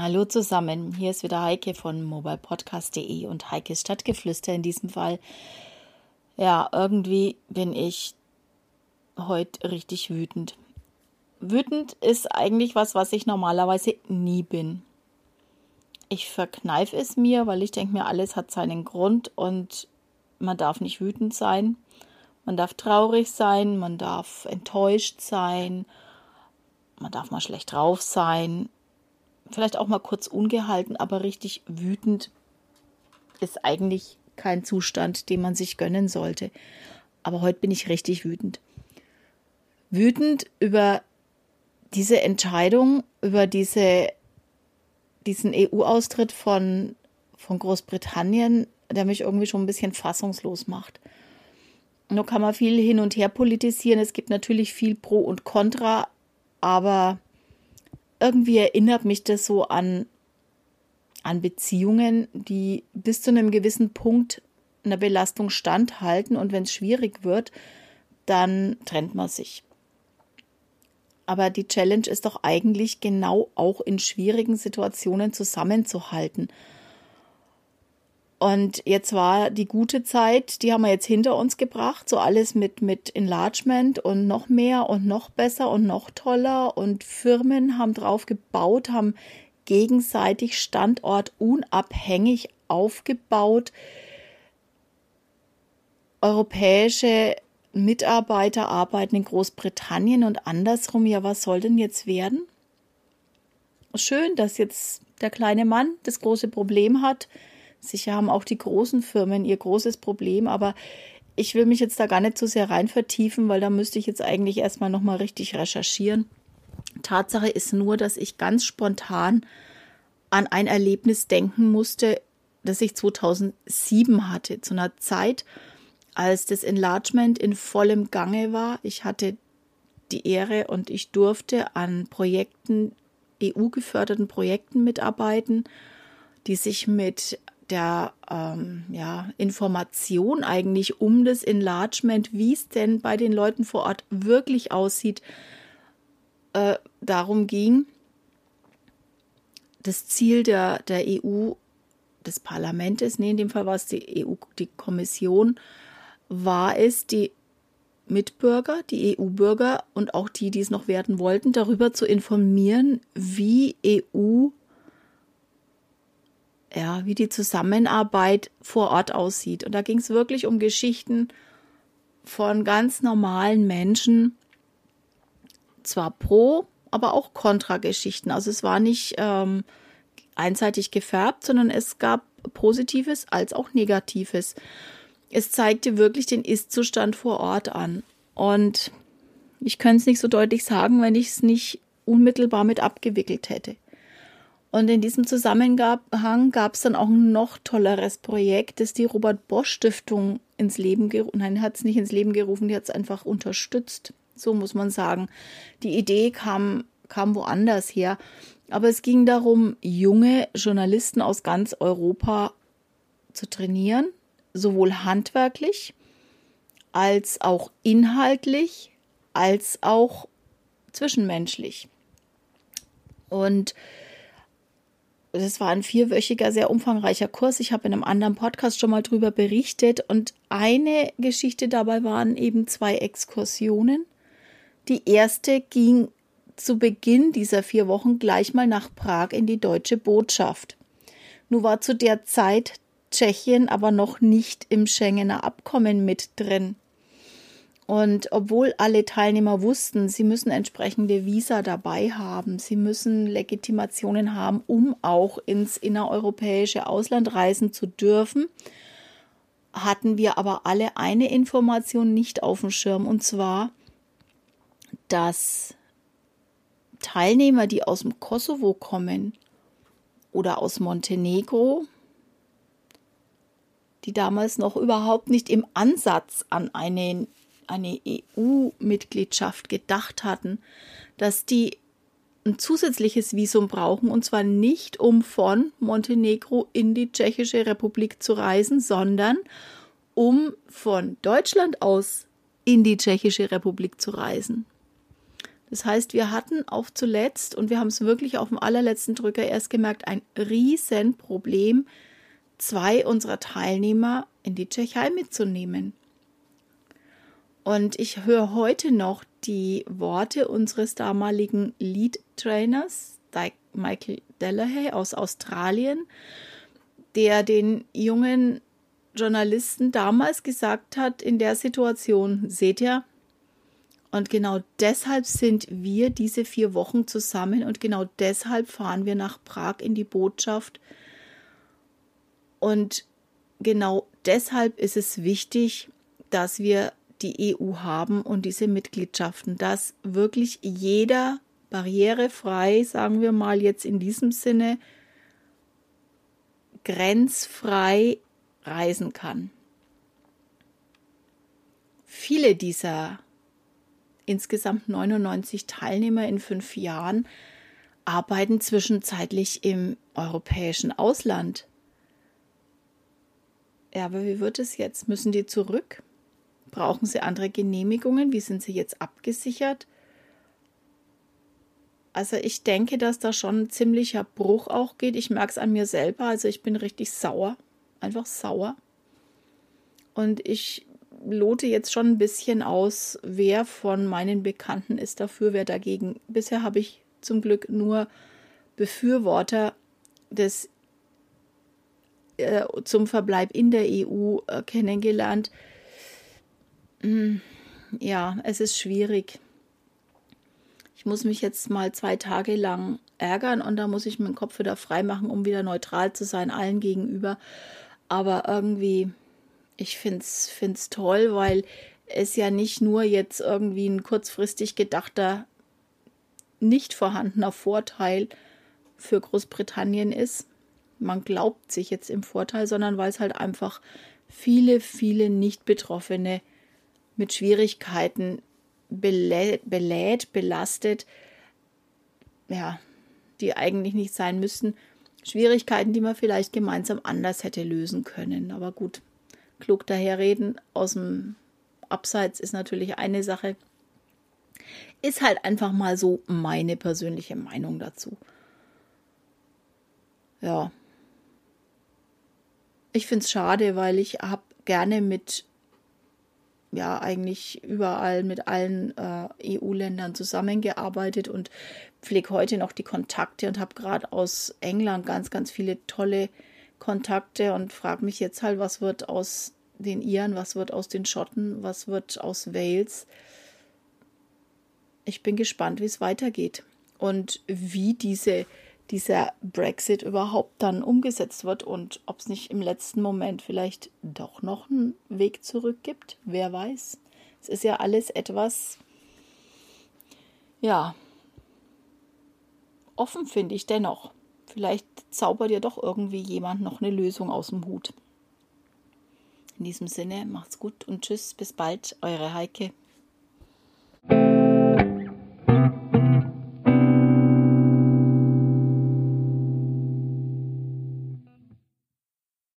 Hallo zusammen, hier ist wieder Heike von mobilepodcast.de und Heikes Stadtgeflüster in diesem Fall. Ja, irgendwie bin ich heute richtig wütend. Wütend ist eigentlich was, was ich normalerweise nie bin. Ich verkneife es mir, weil ich denke mir, alles hat seinen Grund und man darf nicht wütend sein. Man darf traurig sein, man darf enttäuscht sein, man darf mal schlecht drauf sein, vielleicht auch mal kurz ungehalten, aber richtig wütend ist eigentlich kein Zustand, den man sich gönnen sollte. Aber heute bin ich richtig wütend. Wütend über diese Entscheidung, über diese, diesen EU-Austritt von, von Großbritannien, der mich irgendwie schon ein bisschen fassungslos macht. Nur kann man viel hin und her politisieren. Es gibt natürlich viel Pro und Contra, aber irgendwie erinnert mich das so an, an Beziehungen, die bis zu einem gewissen Punkt einer Belastung standhalten und wenn es schwierig wird, dann trennt man sich. Aber die Challenge ist doch eigentlich genau auch in schwierigen Situationen zusammenzuhalten. Und jetzt war die gute Zeit, die haben wir jetzt hinter uns gebracht, so alles mit, mit Enlargement und noch mehr und noch besser und noch toller und Firmen haben drauf gebaut, haben gegenseitig standortunabhängig aufgebaut. Europäische Mitarbeiter arbeiten in Großbritannien und andersrum. Ja, was soll denn jetzt werden? Schön, dass jetzt der kleine Mann das große Problem hat, Sicher haben auch die großen Firmen ihr großes Problem, aber ich will mich jetzt da gar nicht so sehr rein vertiefen, weil da müsste ich jetzt eigentlich erstmal nochmal richtig recherchieren. Tatsache ist nur, dass ich ganz spontan an ein Erlebnis denken musste, das ich 2007 hatte, zu einer Zeit, als das Enlargement in vollem Gange war. Ich hatte die Ehre und ich durfte an Projekten, EU-geförderten Projekten mitarbeiten, die sich mit der ähm, ja, Information eigentlich um das Enlargement, wie es denn bei den Leuten vor Ort wirklich aussieht, äh, darum ging. Das Ziel der, der EU, des Parlaments, nee, in dem Fall war es die EU, die Kommission, war es, die Mitbürger, die EU-Bürger und auch die, die es noch werden wollten, darüber zu informieren, wie EU ja, wie die Zusammenarbeit vor Ort aussieht. Und da ging es wirklich um Geschichten von ganz normalen Menschen, zwar pro, aber auch kontra Geschichten. Also es war nicht ähm, einseitig gefärbt, sondern es gab Positives als auch Negatives. Es zeigte wirklich den Ist-Zustand vor Ort an. Und ich könnte es nicht so deutlich sagen, wenn ich es nicht unmittelbar mit abgewickelt hätte. Und in diesem Zusammenhang gab es dann auch ein noch tolleres Projekt, das die Robert Bosch Stiftung ins Leben gerufen. Nein, hat es nicht ins Leben gerufen, die hat es einfach unterstützt. So muss man sagen. Die Idee kam, kam woanders her. Aber es ging darum, junge Journalisten aus ganz Europa zu trainieren, sowohl handwerklich als auch inhaltlich, als auch zwischenmenschlich. Und das war ein vierwöchiger, sehr umfangreicher Kurs. Ich habe in einem anderen Podcast schon mal drüber berichtet. Und eine Geschichte dabei waren eben zwei Exkursionen. Die erste ging zu Beginn dieser vier Wochen gleich mal nach Prag in die deutsche Botschaft. Nun war zu der Zeit Tschechien aber noch nicht im Schengener Abkommen mit drin. Und obwohl alle Teilnehmer wussten, sie müssen entsprechende Visa dabei haben, sie müssen Legitimationen haben, um auch ins innereuropäische Ausland reisen zu dürfen, hatten wir aber alle eine Information nicht auf dem Schirm, und zwar, dass Teilnehmer, die aus dem Kosovo kommen oder aus Montenegro, die damals noch überhaupt nicht im Ansatz an einen eine EU-Mitgliedschaft gedacht hatten, dass die ein zusätzliches Visum brauchen und zwar nicht um von Montenegro in die Tschechische Republik zu reisen, sondern um von Deutschland aus in die Tschechische Republik zu reisen. Das heißt, wir hatten auf zuletzt, und wir haben es wirklich auf dem allerletzten Drücker erst gemerkt, ein Riesenproblem, zwei unserer Teilnehmer in die Tschechei mitzunehmen. Und ich höre heute noch die Worte unseres damaligen Lead-Trainers, Michael Delahaye aus Australien, der den jungen Journalisten damals gesagt hat, in der Situation, seht ihr, und genau deshalb sind wir diese vier Wochen zusammen und genau deshalb fahren wir nach Prag in die Botschaft. Und genau deshalb ist es wichtig, dass wir die EU haben und diese Mitgliedschaften, dass wirklich jeder barrierefrei, sagen wir mal jetzt in diesem Sinne, grenzfrei reisen kann. Viele dieser insgesamt 99 Teilnehmer in fünf Jahren arbeiten zwischenzeitlich im europäischen Ausland. Ja, aber wie wird es jetzt? Müssen die zurück? Brauchen sie andere Genehmigungen? Wie sind sie jetzt abgesichert? Also ich denke, dass da schon ein ziemlicher Bruch auch geht. Ich merke es an mir selber. Also ich bin richtig sauer. Einfach sauer. Und ich lote jetzt schon ein bisschen aus, wer von meinen Bekannten ist dafür, wer dagegen. Bisher habe ich zum Glück nur Befürworter des äh, zum Verbleib in der EU äh, kennengelernt. Hm, ja, es ist schwierig. Ich muss mich jetzt mal zwei Tage lang ärgern und da muss ich meinen Kopf wieder frei machen, um wieder neutral zu sein allen gegenüber. Aber irgendwie ich finde es toll, weil es ja nicht nur jetzt irgendwie ein kurzfristig gedachter, nicht vorhandener Vorteil für Großbritannien ist. Man glaubt sich jetzt im Vorteil, sondern weil es halt einfach viele, viele Nicht-Betroffene mit Schwierigkeiten belä belädt, belastet, ja, die eigentlich nicht sein müssten. Schwierigkeiten, die man vielleicht gemeinsam anders hätte lösen können. Aber gut, klug daherreden aus dem Abseits ist natürlich eine Sache. Ist halt einfach mal so meine persönliche Meinung dazu. Ja. Ich finde es schade, weil ich habe gerne mit, ja, eigentlich überall mit allen äh, EU-Ländern zusammengearbeitet und pflege heute noch die Kontakte und habe gerade aus England ganz, ganz viele tolle Kontakte und frage mich jetzt halt, was wird aus den Iren, was wird aus den Schotten, was wird aus Wales. Ich bin gespannt, wie es weitergeht und wie diese, dieser Brexit überhaupt dann umgesetzt wird und ob es nicht im letzten Moment vielleicht doch noch einen Weg zurück gibt. Wer weiß. Es ist ja alles etwas, ja, offen finde ich dennoch. Vielleicht zaubert ja doch irgendwie jemand noch eine Lösung aus dem Hut. In diesem Sinne, macht's gut und tschüss, bis bald, eure Heike.